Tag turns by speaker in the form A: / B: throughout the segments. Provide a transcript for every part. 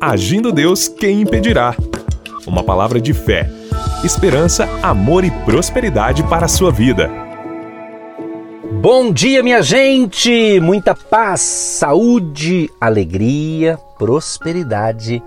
A: Agindo Deus, quem impedirá? Uma palavra de fé, esperança, amor e prosperidade para a sua vida.
B: Bom dia, minha gente! Muita paz, saúde, alegria, prosperidade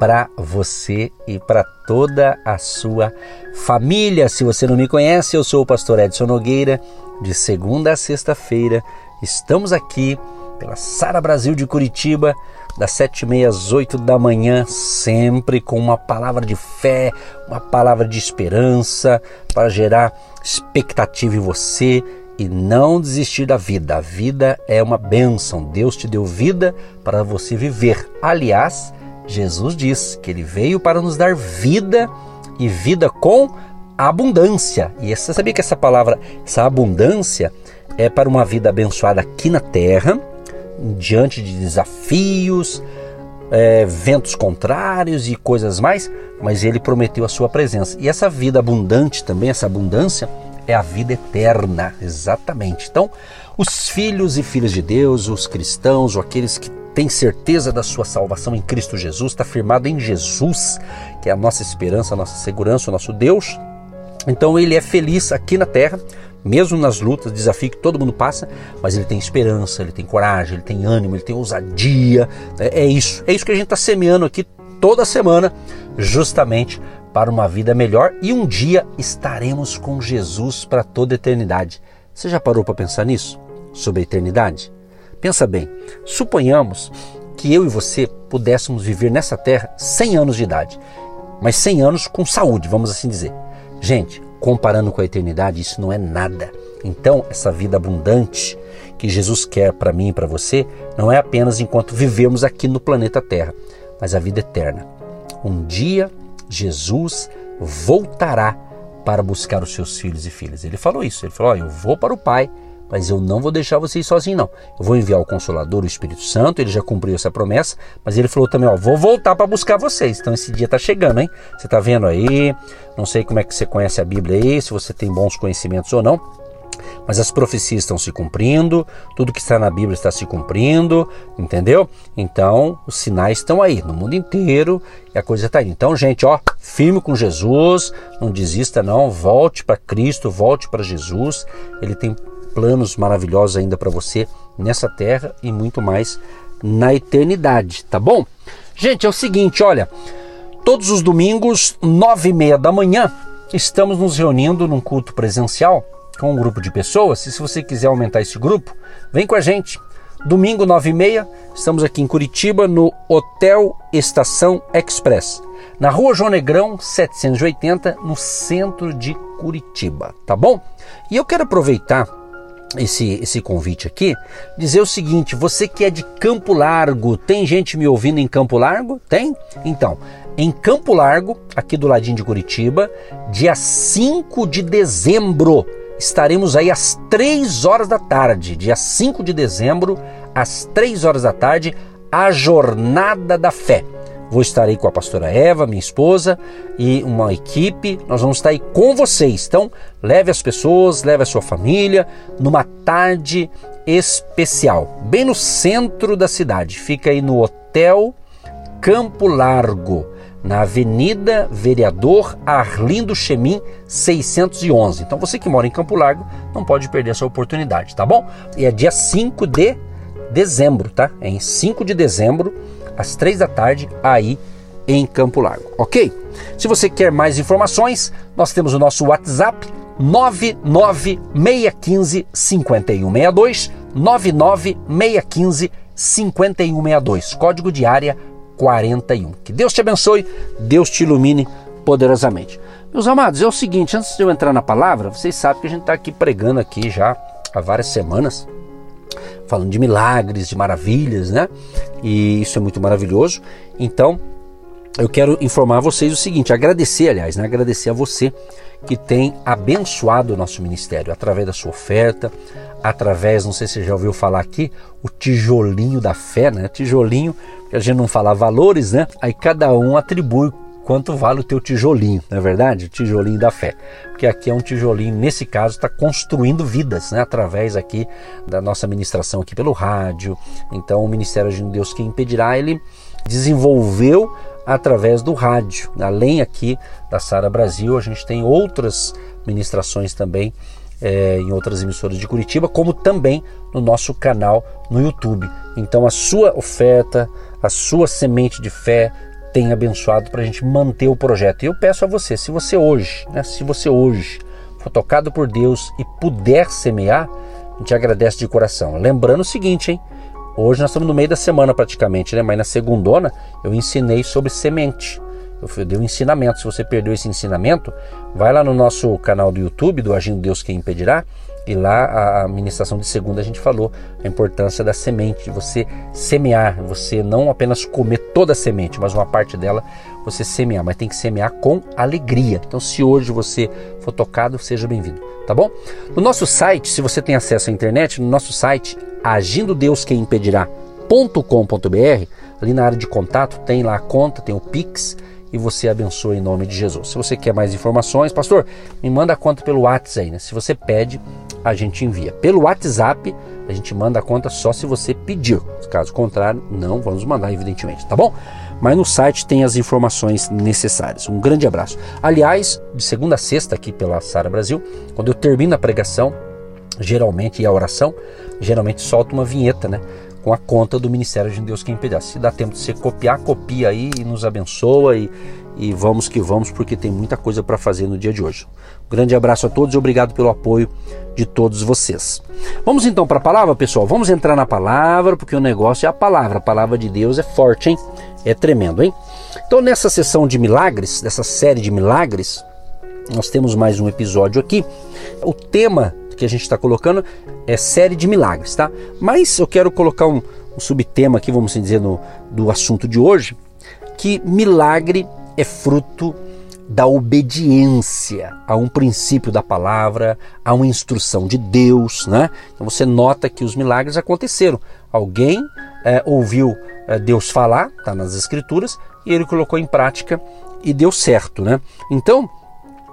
B: para você e para toda a sua família. Se você não me conhece, eu sou o pastor Edson Nogueira. De segunda a sexta-feira, estamos aqui pela Sara Brasil de Curitiba, das sete e meia às oito da manhã, sempre com uma palavra de fé, uma palavra de esperança para gerar expectativa em você e não desistir da vida. A vida é uma bênção. Deus te deu vida para você viver. Aliás, Jesus diz que ele veio para nos dar vida e vida com abundância. E você sabia que essa palavra, essa abundância, é para uma vida abençoada aqui na terra, diante de desafios, é, ventos contrários e coisas mais, mas ele prometeu a sua presença. E essa vida abundante também, essa abundância, é a vida eterna, exatamente. Então, os filhos e filhas de Deus, os cristãos, ou aqueles que têm certeza da sua salvação em Cristo Jesus, está firmado em Jesus, que é a nossa esperança, a nossa segurança, o nosso Deus. Então, ele é feliz aqui na terra, mesmo nas lutas, desafio que todo mundo passa, mas ele tem esperança, ele tem coragem, ele tem ânimo, ele tem ousadia. É, é isso, é isso que a gente está semeando aqui toda semana, justamente para uma vida melhor e um dia estaremos com Jesus para toda a eternidade. Você já parou para pensar nisso? Sobre a eternidade? Pensa bem, suponhamos que eu e você pudéssemos viver nessa terra 100 anos de idade, mas 100 anos com saúde, vamos assim dizer. Gente, comparando com a eternidade, isso não é nada. Então, essa vida abundante que Jesus quer para mim e para você não é apenas enquanto vivemos aqui no planeta Terra, mas a vida eterna. Um dia Jesus voltará para buscar os seus filhos e filhas. Ele falou isso. Ele falou: oh, Eu vou para o Pai, mas eu não vou deixar vocês sozinhos, não. Eu vou enviar o Consolador, o Espírito Santo. Ele já cumpriu essa promessa, mas ele falou também: Ó, vou voltar para buscar vocês. Então esse dia está chegando, hein? Você está vendo aí? Não sei como é que você conhece a Bíblia aí, se você tem bons conhecimentos ou não mas as profecias estão se cumprindo, tudo que está na Bíblia está se cumprindo, entendeu? Então, os sinais estão aí no mundo inteiro e a coisa está aí. Então, gente, ó, firme com Jesus, não desista não, volte para Cristo, volte para Jesus. Ele tem planos maravilhosos ainda para você nessa terra e muito mais na eternidade, tá bom? Gente, é o seguinte, olha, todos os domingos, nove e meia da manhã, estamos nos reunindo num culto presencial com um grupo de pessoas. E se você quiser aumentar esse grupo, vem com a gente. Domingo, 9h30, estamos aqui em Curitiba, no Hotel Estação Express, na rua João Negrão, 780, no centro de Curitiba, tá bom? E eu quero aproveitar esse, esse convite aqui, dizer o seguinte: você que é de Campo Largo, tem gente me ouvindo em Campo Largo? Tem? Então, em Campo Largo, aqui do ladinho de Curitiba, dia 5 de dezembro, estaremos aí às 3 horas da tarde, dia 5 de dezembro, às 3 horas da tarde, a Jornada da Fé. Vou estar aí com a pastora Eva, minha esposa, e uma equipe. Nós vamos estar aí com vocês. Então, leve as pessoas, leve a sua família numa tarde especial, bem no centro da cidade. Fica aí no Hotel Campo Largo na Avenida Vereador Arlindo Chemin 611. Então você que mora em Campo Largo não pode perder essa oportunidade, tá bom? E é dia 5 de dezembro, tá? É em 5 de dezembro, às 3 da tarde, aí em Campo Largo, ok? Se você quer mais informações, nós temos o nosso WhatsApp 99615 5162 99615 5162, código de área 41. Que Deus te abençoe, Deus te ilumine poderosamente. Meus amados, é o seguinte, antes de eu entrar na palavra, vocês sabem que a gente está aqui pregando aqui já há várias semanas, falando de milagres, de maravilhas, né? E isso é muito maravilhoso. Então, eu quero informar vocês o seguinte, agradecer, aliás, né? agradecer a você que tem abençoado o nosso ministério através da sua oferta, através, não sei se você já ouviu falar aqui, o tijolinho da fé, né? Tijolinho, que a gente não fala valores, né? Aí cada um atribui quanto vale o teu tijolinho, não é verdade? O tijolinho da fé. Porque aqui é um tijolinho, nesse caso, está construindo vidas, né? Através aqui da nossa ministração aqui pelo rádio. Então, o Ministério de Deus que impedirá, ele desenvolveu através do rádio. Além aqui da Sara Brasil, a gente tem outras ministrações também é, em outras emissoras de Curitiba, como também no nosso canal no YouTube. Então a sua oferta, a sua semente de fé tem abençoado para a gente manter o projeto. E eu peço a você, se você hoje, né, se você hoje for tocado por Deus e puder semear, a gente agradece de coração. Lembrando o seguinte, hein? Hoje nós estamos no meio da semana praticamente, né? Mas na segundona eu ensinei sobre semente. Eu dei um ensinamento. Se você perdeu esse ensinamento, vai lá no nosso canal do YouTube, do Agindo Deus Quem Impedirá, e lá a ministração de segunda a gente falou a importância da semente, de você semear, você não apenas comer toda a semente, mas uma parte dela você semear, mas tem que semear com alegria. Então, se hoje você for tocado, seja bem-vindo, tá bom? No nosso site, se você tem acesso à internet, no nosso site agindo Deus quem impedirá.com.br, ali na área de contato tem lá a conta, tem o Pix e você abençoe em nome de Jesus. Se você quer mais informações, pastor, me manda a conta pelo WhatsApp aí, né? Se você pede, a gente envia. Pelo WhatsApp, a gente manda a conta só se você pedir. Caso contrário, não vamos mandar, evidentemente, tá bom? Mas no site tem as informações necessárias. Um grande abraço. Aliás, de segunda a sexta aqui pela Sara Brasil, quando eu termino a pregação, geralmente e a oração, geralmente solto uma vinheta, né? com a conta do Ministério de Deus Quem Impedirá. Se dá tempo de você copiar, copia aí e nos abençoa e, e vamos que vamos, porque tem muita coisa para fazer no dia de hoje. Grande abraço a todos e obrigado pelo apoio de todos vocês. Vamos então para a palavra, pessoal? Vamos entrar na palavra, porque o negócio é a palavra. A palavra de Deus é forte, hein? É tremendo, hein? Então, nessa sessão de milagres, dessa série de milagres, nós temos mais um episódio aqui. O tema que a gente está colocando é série de milagres, tá? Mas eu quero colocar um, um subtema aqui, vamos assim dizer, no, do assunto de hoje, que milagre é fruto da obediência a um princípio da palavra, a uma instrução de Deus, né? Então você nota que os milagres aconteceram. Alguém é, ouviu é, Deus falar, está nas Escrituras, e ele colocou em prática e deu certo, né? Então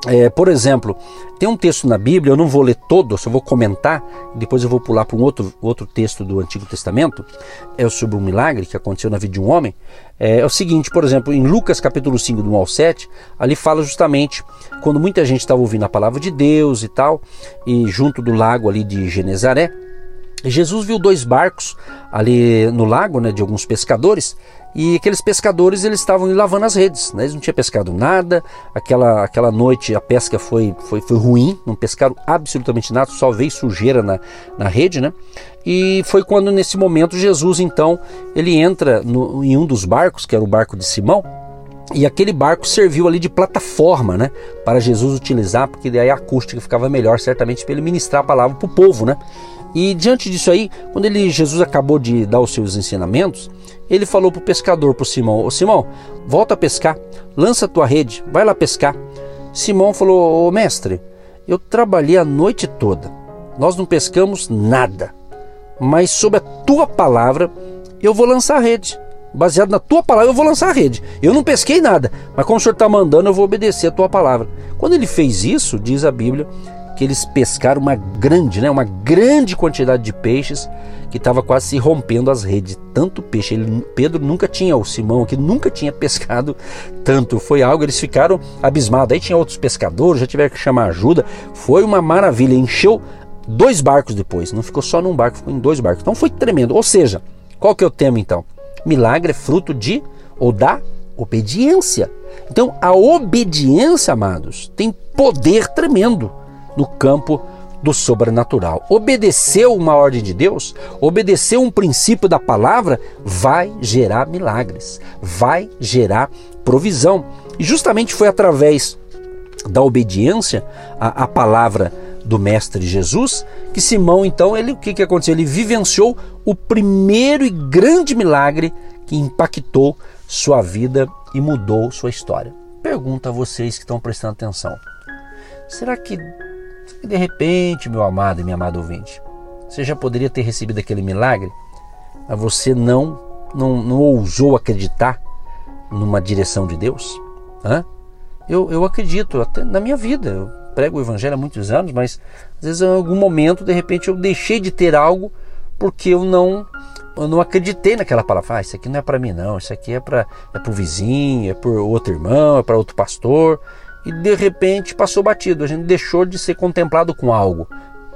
B: é, por exemplo, tem um texto na Bíblia, eu não vou ler todo, só vou comentar, depois eu vou pular para um outro, outro texto do Antigo Testamento, é sobre um milagre que aconteceu na vida de um homem. É, é o seguinte, por exemplo, em Lucas capítulo 5, do 1 ao 7, ali fala justamente quando muita gente estava ouvindo a palavra de Deus e tal, e junto do lago ali de Genezaré, Jesus viu dois barcos ali no lago, né, de alguns pescadores, e aqueles pescadores eles estavam lavando as redes, né? eles não tinham pescado nada, aquela, aquela noite a pesca foi, foi, foi ruim, não pescaram absolutamente nada, só veio sujeira na, na rede, né? E foi quando nesse momento Jesus então ele entra no, em um dos barcos, que era o barco de Simão, e aquele barco serviu ali de plataforma, né, para Jesus utilizar, porque daí a acústica ficava melhor, certamente para ele ministrar a palavra para o povo, né? E diante disso aí, quando ele Jesus acabou de dar os seus ensinamentos, ele falou para o pescador, para Simão: Ô Simão, volta a pescar, lança a tua rede, vai lá pescar. Simão falou: Ô mestre, eu trabalhei a noite toda, nós não pescamos nada, mas sob a tua palavra eu vou lançar a rede. Baseado na tua palavra, eu vou lançar a rede. Eu não pesquei nada, mas como o senhor está mandando, eu vou obedecer a tua palavra. Quando ele fez isso, diz a Bíblia, que eles pescaram uma grande, né, uma grande quantidade de peixes que estava quase se rompendo as redes. Tanto peixe. Ele, Pedro nunca tinha, o Simão aqui nunca tinha pescado tanto. Foi algo, eles ficaram abismados. Aí tinha outros pescadores, já tiveram que chamar ajuda. Foi uma maravilha. Encheu dois barcos depois. Não ficou só num barco, ficou em dois barcos. Então foi tremendo. Ou seja, qual que é o tema então? Milagre é fruto de ou da obediência. Então a obediência, amados, tem poder tremendo no campo do sobrenatural. Obedecer uma ordem de Deus, obedecer um princípio da palavra, vai gerar milagres, vai gerar provisão. E justamente foi através da obediência à, à palavra do Mestre Jesus que Simão, então, ele, o que, que aconteceu? Ele vivenciou o primeiro e grande milagre que impactou sua vida e mudou sua história. Pergunto a vocês que estão prestando atenção: será que e de repente, meu amado e minha amada ouvinte, você já poderia ter recebido aquele milagre, mas você não, não, não ousou acreditar numa direção de Deus? Hã? Eu, eu acredito, até na minha vida, eu prego o evangelho há muitos anos, mas às vezes em algum momento, de repente, eu deixei de ter algo porque eu não eu não acreditei naquela palavra. Ah, isso aqui não é para mim não, isso aqui é para é o vizinho, é para outro irmão, é para outro pastor. E de repente passou batido, a gente deixou de ser contemplado com algo.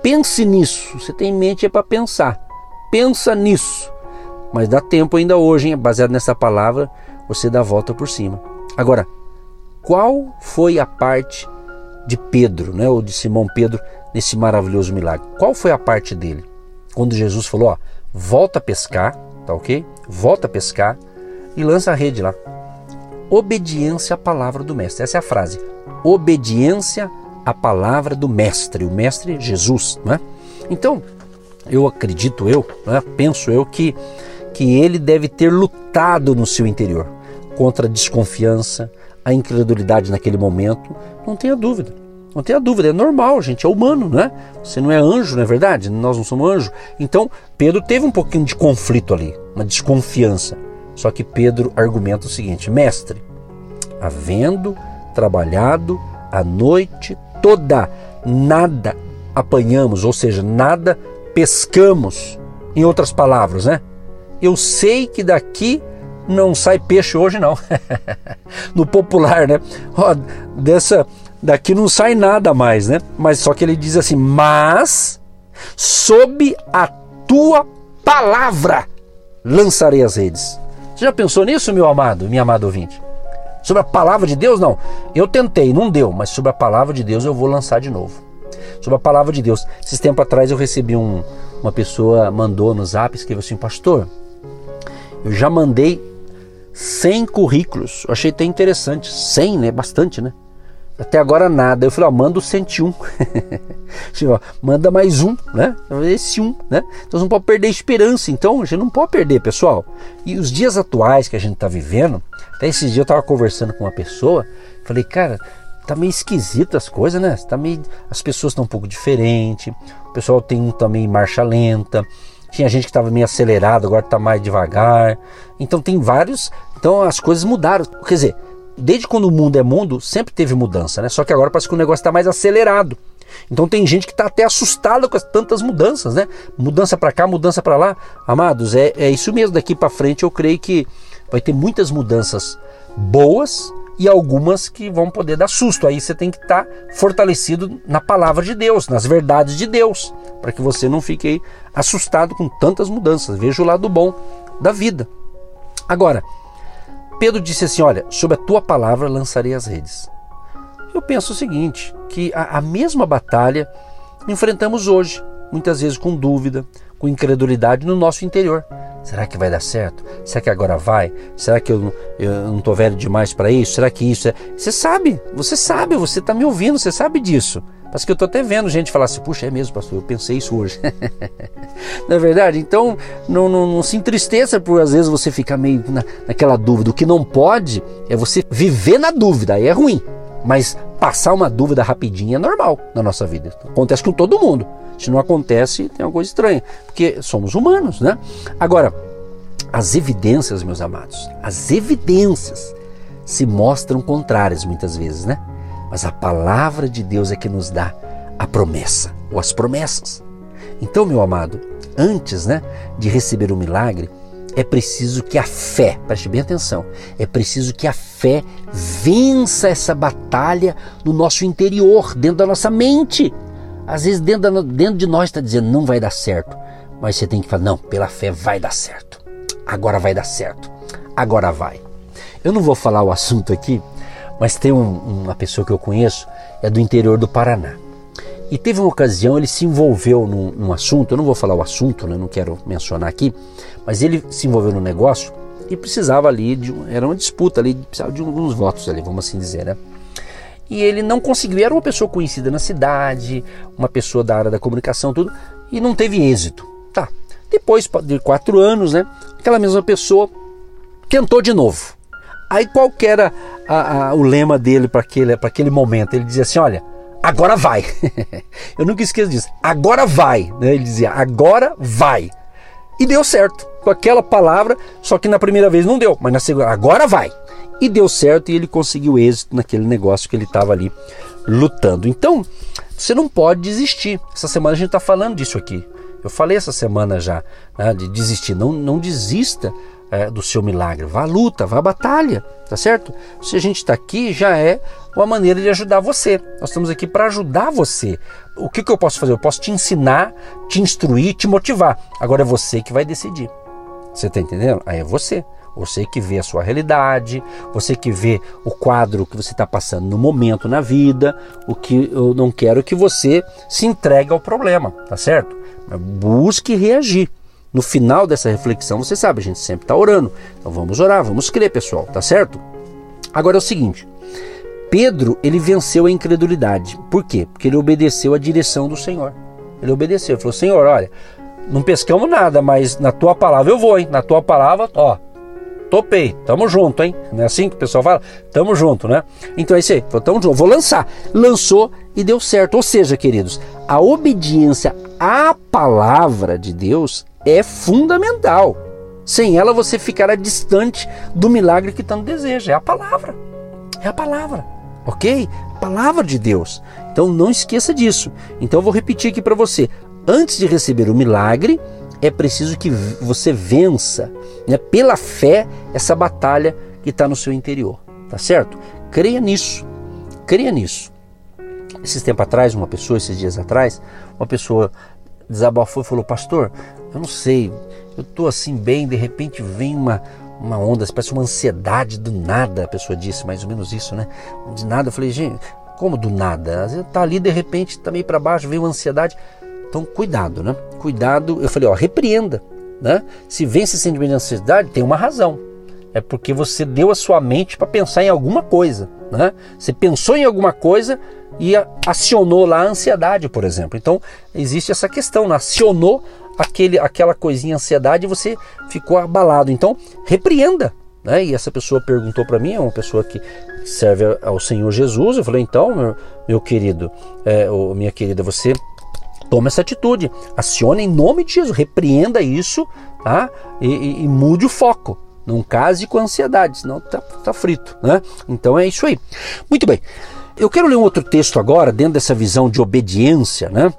B: Pense nisso, você tem em mente é para pensar. Pensa nisso. Mas dá tempo ainda hoje, hein? baseado nessa palavra, você dá a volta por cima. Agora, qual foi a parte de Pedro, né, ou de Simão Pedro nesse maravilhoso milagre? Qual foi a parte dele? Quando Jesus falou, ó, volta a pescar, tá ok? Volta a pescar e lança a rede lá. Obediência à palavra do mestre. Essa é a frase. Obediência à palavra do mestre. O mestre Jesus, né? Então, eu acredito eu, né, penso eu que que ele deve ter lutado no seu interior contra a desconfiança, a incredulidade naquele momento. Não tenha dúvida. Não tenha dúvida, é normal, gente, é humano, né? Você não é anjo, não é verdade? Nós não somos anjo. Então, Pedro teve um pouquinho de conflito ali, uma desconfiança. Só que Pedro argumenta o seguinte: Mestre, havendo trabalhado a noite toda, nada apanhamos, ou seja, nada pescamos. Em outras palavras, né? Eu sei que daqui não sai peixe hoje não. no popular, né? Ó, dessa daqui não sai nada mais, né? Mas só que ele diz assim: "Mas sob a tua palavra lançarei as redes". Você já pensou nisso, meu amado, minha amada ouvinte? Sobre a palavra de Deus, não. Eu tentei, não deu, mas sobre a palavra de Deus eu vou lançar de novo. Sobre a palavra de Deus. Esses tempos atrás eu recebi um, uma pessoa mandou no zap, escreveu assim, pastor, eu já mandei 100 currículos. Eu achei até interessante. 100, né? Bastante, né? Até agora nada. Eu falei, ó, manda o 101. manda mais um, né? Esse um, né? Então você não pode perder a esperança. Então a gente não pode perder, pessoal. E os dias atuais que a gente está vivendo, até esses dias eu estava conversando com uma pessoa, falei, cara, tá meio esquisito as coisas, né? Tá meio, as pessoas estão um pouco diferentes, o pessoal tem um também marcha lenta, tinha gente que estava meio acelerado, agora está mais devagar. Então tem vários. Então as coisas mudaram. Quer dizer, desde quando o mundo é mundo, sempre teve mudança, né? Só que agora parece que o negócio está mais acelerado. Então tem gente que está até assustada com as tantas mudanças, né? Mudança para cá, mudança para lá. Amados, é, é isso mesmo. Daqui para frente eu creio que vai ter muitas mudanças boas e algumas que vão poder dar susto. Aí você tem que estar tá fortalecido na palavra de Deus, nas verdades de Deus, para que você não fique assustado com tantas mudanças. Veja o lado bom da vida. Agora, Pedro disse assim: Olha, sob a tua palavra lançarei as redes. Eu penso o seguinte: que a, a mesma batalha enfrentamos hoje, muitas vezes com dúvida, com incredulidade no nosso interior. Será que vai dar certo? Será que agora vai? Será que eu, eu não estou velho demais para isso? Será que isso é. Você sabe, você sabe, você está me ouvindo, você sabe disso. Mas que eu estou até vendo gente falar assim: puxa, é mesmo, pastor, eu pensei isso hoje. não é verdade? Então, não, não, não, se entristeça por às vezes você ficar meio na, naquela dúvida. O que não pode é você viver na dúvida, aí é ruim. Mas passar uma dúvida rapidinho é normal na nossa vida. Acontece com todo mundo. Se não acontece, tem uma coisa estranha, porque somos humanos, né? Agora, as evidências, meus amados, as evidências se mostram contrárias muitas vezes, né? Mas a palavra de Deus é que nos dá a promessa, ou as promessas. Então, meu amado, antes né, de receber o milagre, é preciso que a fé, preste bem atenção, é preciso que a fé vença essa batalha no nosso interior, dentro da nossa mente. Às vezes dentro, dentro de nós está dizendo não vai dar certo, mas você tem que falar, não, pela fé vai dar certo. Agora vai dar certo. Agora vai. Eu não vou falar o assunto aqui, mas tem um, uma pessoa que eu conheço, é do interior do Paraná. E teve uma ocasião, ele se envolveu num, num assunto, eu não vou falar o assunto, né, não quero mencionar aqui, mas ele se envolveu num negócio e precisava ali de era uma disputa ali, precisava de alguns votos ali, vamos assim dizer, né? e ele não conseguiu. Era uma pessoa conhecida na cidade, uma pessoa da área da comunicação, tudo, e não teve êxito. Tá. Depois de quatro anos, né? Aquela mesma pessoa tentou de novo. Aí qual que era a, a, o lema dele para aquele, aquele momento? Ele dizia assim: olha, agora vai. Eu nunca esqueço disso. Agora vai. Né? Ele dizia: agora vai. E deu certo com aquela palavra, só que na primeira vez não deu, mas na segunda, agora vai. E deu certo e ele conseguiu êxito naquele negócio que ele estava ali lutando. Então, você não pode desistir. Essa semana a gente está falando disso aqui. Eu falei essa semana já né, de desistir. Não, não desista é, do seu milagre. Vá à luta, vá à batalha, tá certo? Se a gente está aqui, já é uma maneira de ajudar você. Nós estamos aqui para ajudar você. O que, que eu posso fazer? Eu posso te ensinar, te instruir, te motivar. Agora é você que vai decidir. Você está entendendo? Aí é você. Você que vê a sua realidade, você que vê o quadro que você está passando no momento na vida. O que eu não quero que você se entregue ao problema, tá certo? Busque reagir. No final dessa reflexão, você sabe, a gente sempre está orando. Então vamos orar, vamos crer, pessoal, tá certo? Agora é o seguinte: Pedro ele venceu a incredulidade. Por quê? Porque ele obedeceu a direção do Senhor. Ele obedeceu, ele falou: Senhor, olha, não pescamos nada, mas na tua palavra eu vou, hein? Na tua palavra, ó, topei, tamo junto, hein? Não é assim que o pessoal fala? Tamo junto, né? Então é isso aí, tamo junto, vou lançar. Lançou e deu certo. Ou seja, queridos, a obediência à palavra de Deus é fundamental. Sem ela você ficará distante do milagre que tanto deseja. É a palavra. É a palavra. Ok? Palavra de Deus. Então não esqueça disso. Então eu vou repetir aqui para você. Antes de receber o milagre, é preciso que você vença né, pela fé essa batalha que está no seu interior. Tá certo? Creia nisso. Creia nisso. Esses tempos atrás, uma pessoa, esses dias atrás, uma pessoa desabafou e falou: Pastor, eu não sei, eu estou assim bem, de repente vem uma, uma onda, parece uma ansiedade do nada. A pessoa disse mais ou menos isso, né? De nada. Eu falei: Gente, como do nada? Às vezes tá ali, de repente, está meio para baixo, veio uma ansiedade. Então, cuidado, né? Cuidado. Eu falei, ó, repreenda, né? Se vem esse sentimento de ansiedade, tem uma razão. É porque você deu a sua mente para pensar em alguma coisa, né? Você pensou em alguma coisa e acionou lá a ansiedade, por exemplo. Então, existe essa questão, né? acionou aquele, aquela coisinha ansiedade e você ficou abalado. Então, repreenda. Né? E essa pessoa perguntou para mim, é uma pessoa que serve ao Senhor Jesus. Eu falei, então, meu, meu querido, é, minha querida, você Tome essa atitude, acione em nome de Jesus, repreenda isso tá? e, e, e mude o foco. Não case com ansiedade, senão tá, tá frito. Né? Então é isso aí. Muito bem. Eu quero ler um outro texto agora, dentro dessa visão de obediência. Né?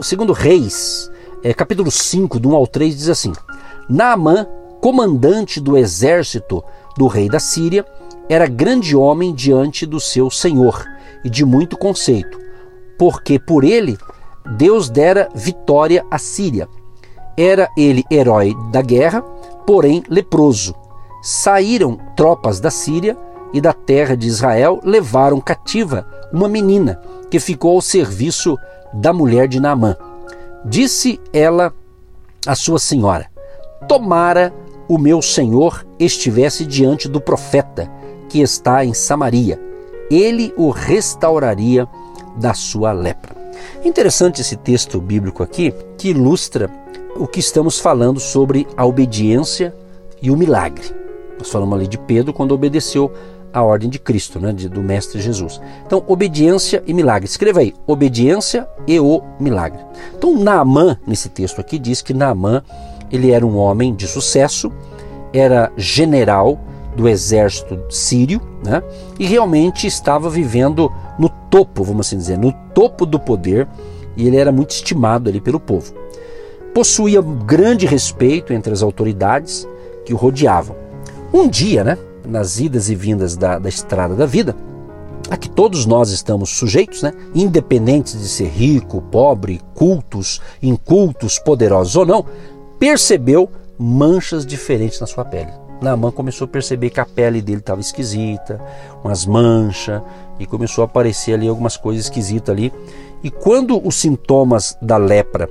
B: Segundo Reis, é, capítulo 5, do 1 ao 3, diz assim: Naamã, comandante do exército do rei da Síria, era grande homem diante do seu senhor e de muito conceito, porque por ele Deus dera vitória à Síria. Era ele herói da guerra, porém leproso. Saíram tropas da Síria e da terra de Israel, levaram cativa uma menina que ficou ao serviço da mulher de Naamã. Disse ela à sua senhora: Tomara o meu senhor estivesse diante do profeta que está em Samaria, ele o restauraria da sua lepra. Interessante esse texto bíblico aqui que ilustra o que estamos falando sobre a obediência e o milagre. Nós falamos ali de Pedro quando obedeceu a ordem de Cristo, né, de, do Mestre Jesus. Então, obediência e milagre. Escreva aí, obediência e o milagre. Então, Naamã, nesse texto aqui, diz que Naamã ele era um homem de sucesso, era general do exército sírio, né, e realmente estava vivendo topo, vamos assim dizer, no topo do poder, e ele era muito estimado ali pelo povo. Possuía grande respeito entre as autoridades que o rodeavam. Um dia, né, nas idas e vindas da, da estrada da vida, a que todos nós estamos sujeitos, né, independentes de ser rico, pobre, cultos, incultos, poderosos ou não, percebeu manchas diferentes na sua pele. Naamã começou a perceber que a pele dele estava esquisita, umas manchas, e começou a aparecer ali algumas coisas esquisitas ali. E quando os sintomas da lepra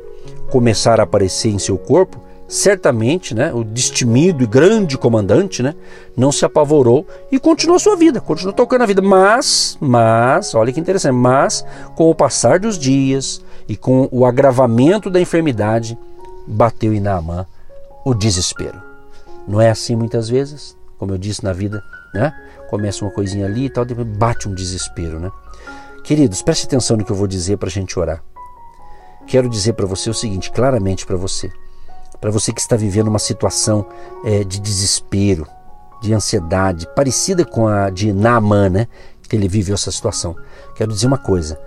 B: começaram a aparecer em seu corpo, certamente, né, o destemido e grande comandante, né, não se apavorou e continuou sua vida, continuou tocando a vida. Mas, mas, olha que interessante, mas com o passar dos dias e com o agravamento da enfermidade, bateu em Naamã o desespero. Não é assim muitas vezes, como eu disse na vida, né? Começa uma coisinha ali e tal, depois bate um desespero, né? Queridos, preste atenção no que eu vou dizer para a gente orar. Quero dizer para você o seguinte, claramente para você, para você que está vivendo uma situação é, de desespero, de ansiedade, parecida com a de Naaman, né? Que ele viveu essa situação. Quero dizer uma coisa: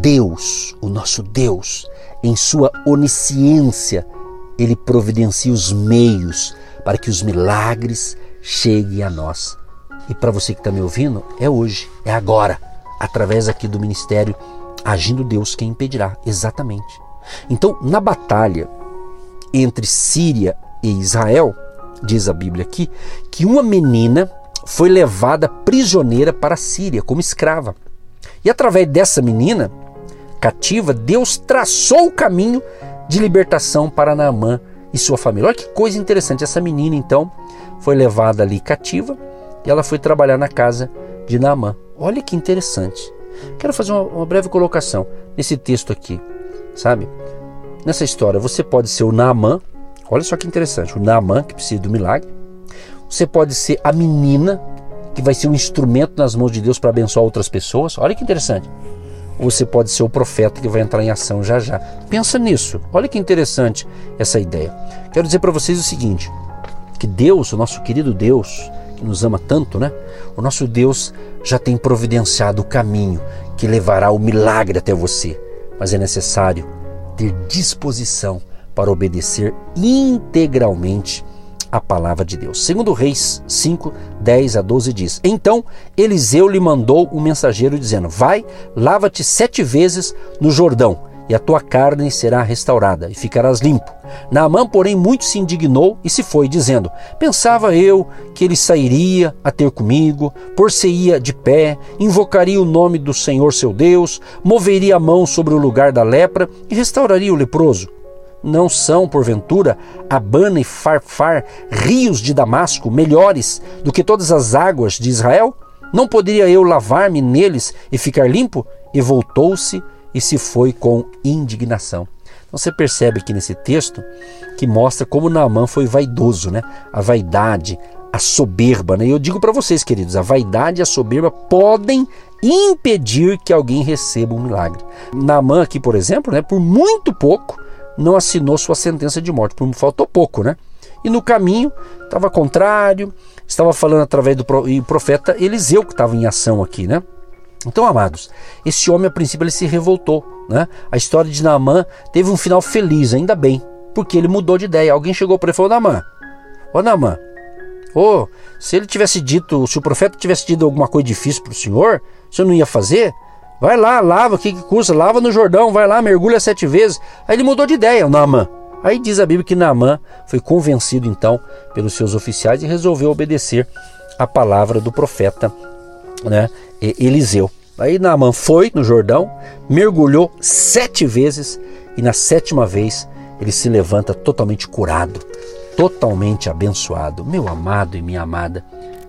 B: Deus, o nosso Deus, em sua onisciência, ele providencia os meios para que os milagres cheguem a nós. E para você que está me ouvindo, é hoje, é agora, através aqui do ministério Agindo Deus, quem impedirá? Exatamente. Então, na batalha entre Síria e Israel, diz a Bíblia aqui, que uma menina foi levada prisioneira para a Síria como escrava. E através dessa menina cativa, Deus traçou o caminho de libertação para Naamã e sua família. Olha que coisa interessante. Essa menina, então, foi levada ali cativa e ela foi trabalhar na casa de Naamã. Olha que interessante. Quero fazer uma, uma breve colocação nesse texto aqui, sabe? Nessa história, você pode ser o Naamã, olha só que interessante, o Naamã que precisa do milagre. Você pode ser a menina que vai ser um instrumento nas mãos de Deus para abençoar outras pessoas. Olha que interessante. Ou você pode ser o profeta que vai entrar em ação já já. Pensa nisso. Olha que interessante essa ideia. Quero dizer para vocês o seguinte: que Deus, o nosso querido Deus, que nos ama tanto, né? O nosso Deus já tem providenciado o caminho que levará o milagre até você. Mas é necessário ter disposição para obedecer integralmente a palavra de Deus. Segundo Reis 5, 10 a 12 diz: Então Eliseu lhe mandou um mensageiro dizendo: Vai, lava-te sete vezes no Jordão, e a tua carne será restaurada, e ficarás limpo. Naamã, porém, muito se indignou e se foi, dizendo: Pensava eu que ele sairia a ter comigo, por-se-ia de pé, invocaria o nome do Senhor seu Deus, moveria a mão sobre o lugar da lepra e restauraria o leproso. Não são, porventura, Abana e Farfar, rios de Damasco, melhores do que todas as águas de Israel? Não poderia eu lavar-me neles e ficar limpo? E voltou-se e se foi com indignação. Então você percebe aqui nesse texto que mostra como Naamã foi vaidoso, né? A vaidade, a soberba, né? E eu digo para vocês, queridos, a vaidade e a soberba podem impedir que alguém receba um milagre. Naamã aqui, por exemplo, né, por muito pouco, não assinou sua sentença de morte, por faltou pouco, né? E no caminho estava contrário, estava falando através do profeta Eliseu que estava em ação aqui, né? Então, amados, esse homem a princípio ele se revoltou, né? A história de Naamã teve um final feliz, ainda bem, porque ele mudou de ideia. Alguém chegou para ele e falou: Naamã, ô Naamã, ô, se ele tivesse dito, se o profeta tivesse dito alguma coisa difícil para o senhor, o senhor não ia fazer? Vai lá, lava, o que, que custa? Lava no Jordão, vai lá, mergulha sete vezes. Aí ele mudou de ideia, o Naamã. Aí diz a Bíblia que Naamã foi convencido então pelos seus oficiais e resolveu obedecer a palavra do profeta né, Eliseu. Aí Naamã foi no Jordão, mergulhou sete vezes e na sétima vez ele se levanta totalmente curado, totalmente abençoado. Meu amado e minha amada,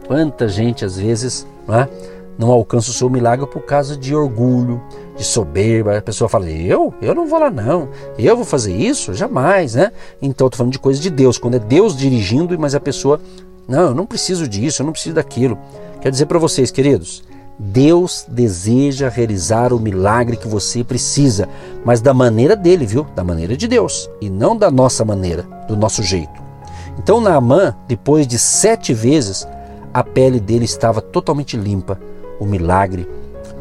B: quanta gente às vezes não, é, não alcança o seu milagre por causa de orgulho, de soberba. A pessoa fala: Eu? Eu não vou lá, não. Eu vou fazer isso? Jamais, né? Então, estou falando de coisa de Deus. Quando é Deus dirigindo, mas a pessoa, não, eu não preciso disso, eu não preciso daquilo. Quero dizer para vocês, queridos, Deus deseja realizar o milagre que você precisa, mas da maneira dele, viu? Da maneira de Deus e não da nossa maneira, do nosso jeito. Então, Naamã, depois de sete vezes, a pele dele estava totalmente limpa. O milagre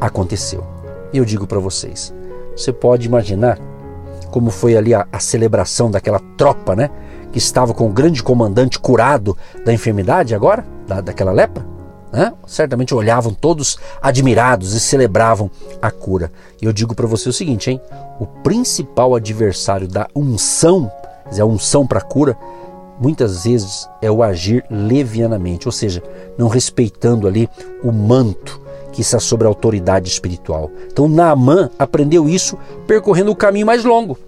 B: aconteceu. E eu digo para vocês: você pode imaginar como foi ali a, a celebração daquela tropa, né? Que estava com o grande comandante curado da enfermidade agora, da, daquela lepra? Né? Certamente olhavam todos admirados e celebravam a cura. E eu digo para você o seguinte, hein? O principal adversário da unção, quer a unção para cura, muitas vezes é o agir levianamente, ou seja, não respeitando ali o manto que está sobre a autoridade espiritual. Então Naamã aprendeu isso percorrendo o caminho mais longo.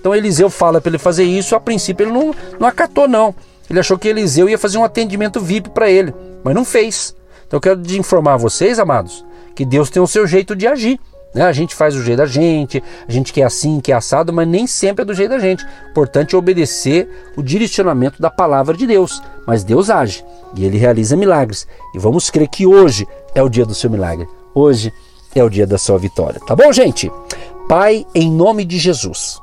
B: Então Eliseu fala para ele fazer isso, a princípio ele não, não acatou não. Ele achou que Eliseu ia fazer um atendimento VIP para ele, mas não fez. Então eu quero informar vocês, amados, que Deus tem o seu jeito de agir. Né? A gente faz do jeito da gente, a gente quer assim, quer assado, mas nem sempre é do jeito da gente. Importante é obedecer o direcionamento da palavra de Deus. Mas Deus age e ele realiza milagres. E vamos crer que hoje é o dia do seu milagre. Hoje é o dia da sua vitória. Tá bom, gente? Pai, em nome de Jesus,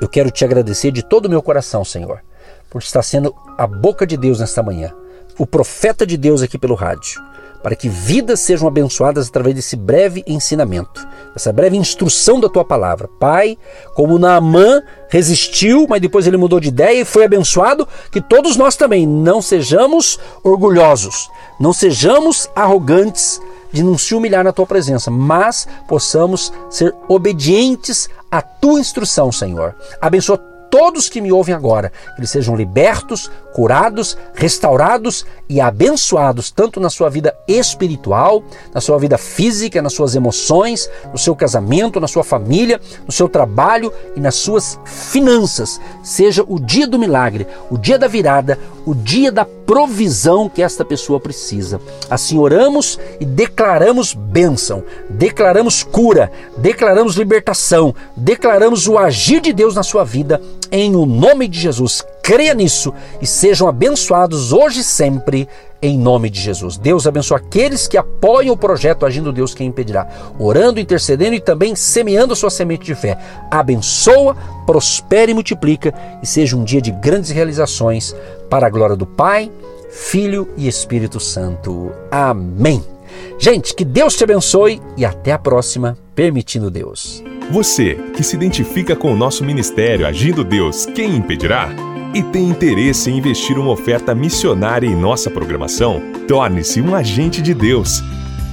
B: eu quero te agradecer de todo o meu coração, Senhor, por estar sendo a boca de Deus nesta manhã, o profeta de Deus aqui pelo rádio para que vidas sejam abençoadas através desse breve ensinamento, dessa breve instrução da tua palavra. Pai, como Naamã resistiu, mas depois ele mudou de ideia e foi abençoado, que todos nós também não sejamos orgulhosos, não sejamos arrogantes de não se humilhar na tua presença, mas possamos ser obedientes à tua instrução, Senhor. Abençoa todos que me ouvem agora, que eles sejam libertos, curados, restaurados e abençoados, tanto na sua vida espiritual, na sua vida física, nas suas emoções, no seu casamento, na sua família, no seu trabalho e nas suas finanças. Seja o dia do milagre, o dia da virada, o dia da provisão que esta pessoa precisa. Assim oramos e declaramos bênção, declaramos cura, declaramos libertação, declaramos o agir de Deus na sua vida, em o nome de Jesus. Creia nisso e sejam abençoados hoje e sempre, em nome de Jesus. Deus abençoe aqueles que apoiam o projeto Agindo Deus Quem Impedirá, orando, intercedendo e também semeando a sua semente de fé. Abençoa, prospere e multiplica e seja um dia de grandes realizações para a glória do Pai, Filho e Espírito Santo. Amém. Gente, que Deus te abençoe e até a próxima, permitindo Deus.
A: Você que se identifica com o nosso ministério Agindo Deus, quem impedirá? E tem interesse em investir uma oferta missionária em nossa programação? Torne-se um agente de Deus